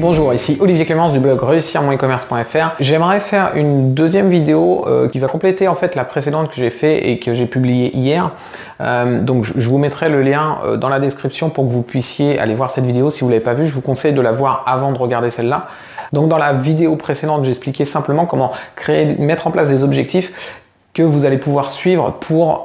Bonjour, ici Olivier Clémence du blog réussir e-commerce.fr. J'aimerais faire une deuxième vidéo euh, qui va compléter en fait la précédente que j'ai fait et que j'ai publiée hier. Euh, donc je vous mettrai le lien euh, dans la description pour que vous puissiez aller voir cette vidéo. Si vous ne l'avez pas vue, je vous conseille de la voir avant de regarder celle-là. Donc dans la vidéo précédente, j'expliquais simplement comment créer, mettre en place des objectifs que vous allez pouvoir suivre pour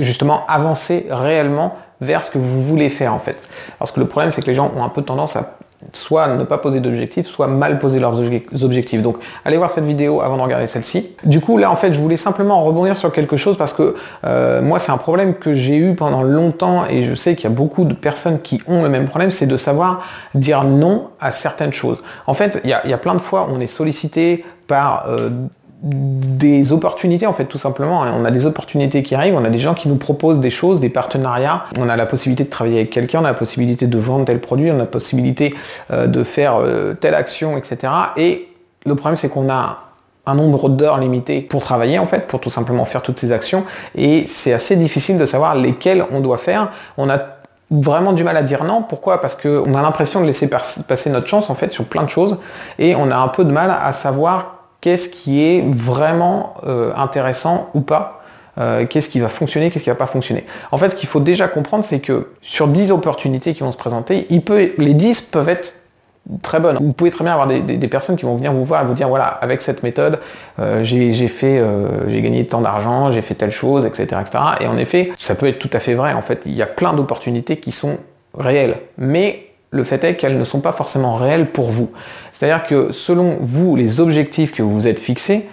justement avancer réellement vers ce que vous voulez faire en fait. Parce que le problème c'est que les gens ont un peu tendance à soit ne pas poser d'objectifs, soit mal poser leurs objectifs. Donc allez voir cette vidéo avant de regarder celle-ci. Du coup là en fait je voulais simplement rebondir sur quelque chose parce que euh, moi c'est un problème que j'ai eu pendant longtemps et je sais qu'il y a beaucoup de personnes qui ont le même problème, c'est de savoir dire non à certaines choses. En fait il y a, plein de fois on est sollicité par euh, des opportunités en fait tout simplement. On a des opportunités qui arrivent, on a des gens qui nous proposent des choses, des partenariats, on a la possibilité de travailler avec quelqu'un, on a la possibilité de vendre tel produit, on a la possibilité euh, de faire euh, telle action, etc. Et le problème c'est qu'on a un nombre d'heures limité pour travailler en fait, pour tout simplement faire toutes ces actions. Et c'est assez difficile de savoir lesquelles on doit faire. On a vraiment du mal à dire non. Pourquoi? Parce qu'on a l'impression de laisser passer notre chance en fait sur plein de choses et on a un peu de mal à savoir qu'est-ce qui est vraiment euh, intéressant ou pas, euh, qu'est-ce qui va fonctionner, qu'est-ce qui va pas fonctionner. En fait, ce qu'il faut déjà comprendre, c'est que sur 10 opportunités qui vont se présenter, il peut, les 10 peuvent être très bonnes. Vous pouvez très bien avoir des, personnes qui vont venir vous voir et vous dire voilà, avec cette méthode, euh, j'ai fait, j'ai gagné tant d'argent, j'ai fait telle chose, etc., etc. Et en effet, ça peut être tout à fait vrai. En fait, il y a plein d'opportunités qui sont réelles. Mais le fait est qu'elles ne sont pas forcément réelles pour vous. C'est-à-dire que selon vous, les objectifs que vous vous êtes fixés,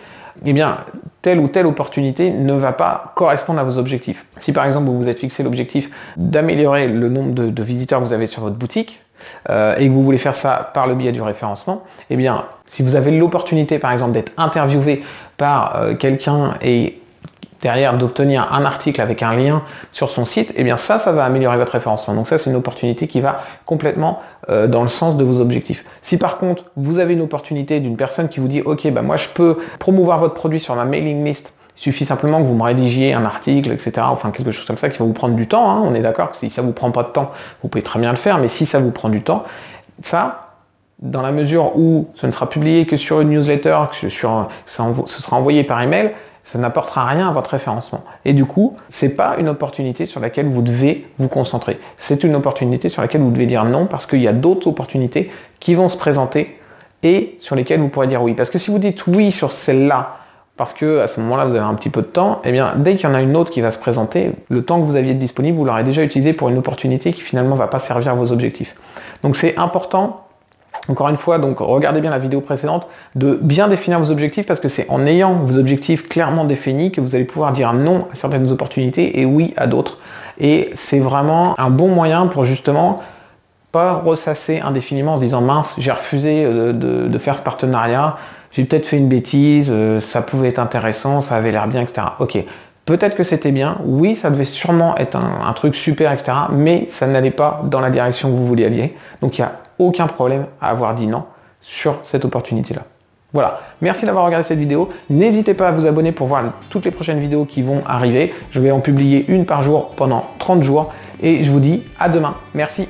eh bien, telle ou telle opportunité ne va pas correspondre à vos objectifs. Si par exemple vous vous êtes fixé l'objectif d'améliorer le nombre de, visiteurs que vous avez sur votre boutique, euh, et que vous voulez faire ça par le biais du référencement, eh bien, si vous avez l'opportunité par exemple d'être interviewé par euh, quelqu'un et derrière d'obtenir un article avec un lien sur son site, eh bien ça, ça va améliorer votre référencement. Donc ça, c'est une opportunité qui va complètement euh, dans le sens de vos objectifs. Si par contre, vous avez une opportunité d'une personne qui vous dit, ok, bah moi je peux promouvoir votre produit sur ma mailing list, il suffit simplement que vous me rédigiez un article, etc. Enfin quelque chose comme ça qui va vous prendre du temps. Hein. On est d'accord que si ça vous prend pas de temps, vous pouvez très bien le faire, mais si ça vous prend du temps, ça, dans la mesure où ce ne sera publié que sur une newsletter, que ce sera envoyé par email, ça n'apportera rien à votre référencement. Et du coup, ce n'est pas une opportunité sur laquelle vous devez vous concentrer. C'est une opportunité sur laquelle vous devez dire non parce qu'il y a d'autres opportunités qui vont se présenter et sur lesquelles vous pourrez dire oui. Parce que si vous dites oui sur celle-là, parce que à ce moment-là vous avez un petit peu de temps, eh bien dès qu'il y en a une autre qui va se présenter, le temps que vous aviez disponible, vous l'aurez déjà utilisé pour une opportunité qui finalement ne va pas servir à vos objectifs. Donc c'est important encore une fois, donc regardez bien la vidéo précédente, de bien définir vos objectifs parce que c'est en ayant vos objectifs clairement définis que vous allez pouvoir dire non à certaines opportunités et oui à d'autres. Et c'est vraiment un bon moyen pour justement pas ressasser indéfiniment en se disant mince, j'ai refusé euh, de, faire ce partenariat, j'ai peut-être fait une bêtise, euh, ça pouvait être intéressant, ça avait l'air bien, etc. Ok, peut-être que c'était bien, oui, ça devait sûrement être un, truc super, etc. Mais ça n'allait pas dans la direction que vous vouliez aller. Donc il y a aucun problème à avoir dit non sur cette opportunité-là. Voilà, merci d'avoir regardé cette vidéo. N'hésitez pas à vous abonner pour voir toutes les prochaines vidéos qui vont arriver. Je vais en publier une par jour pendant 30 jours. Et je vous dis à demain. Merci.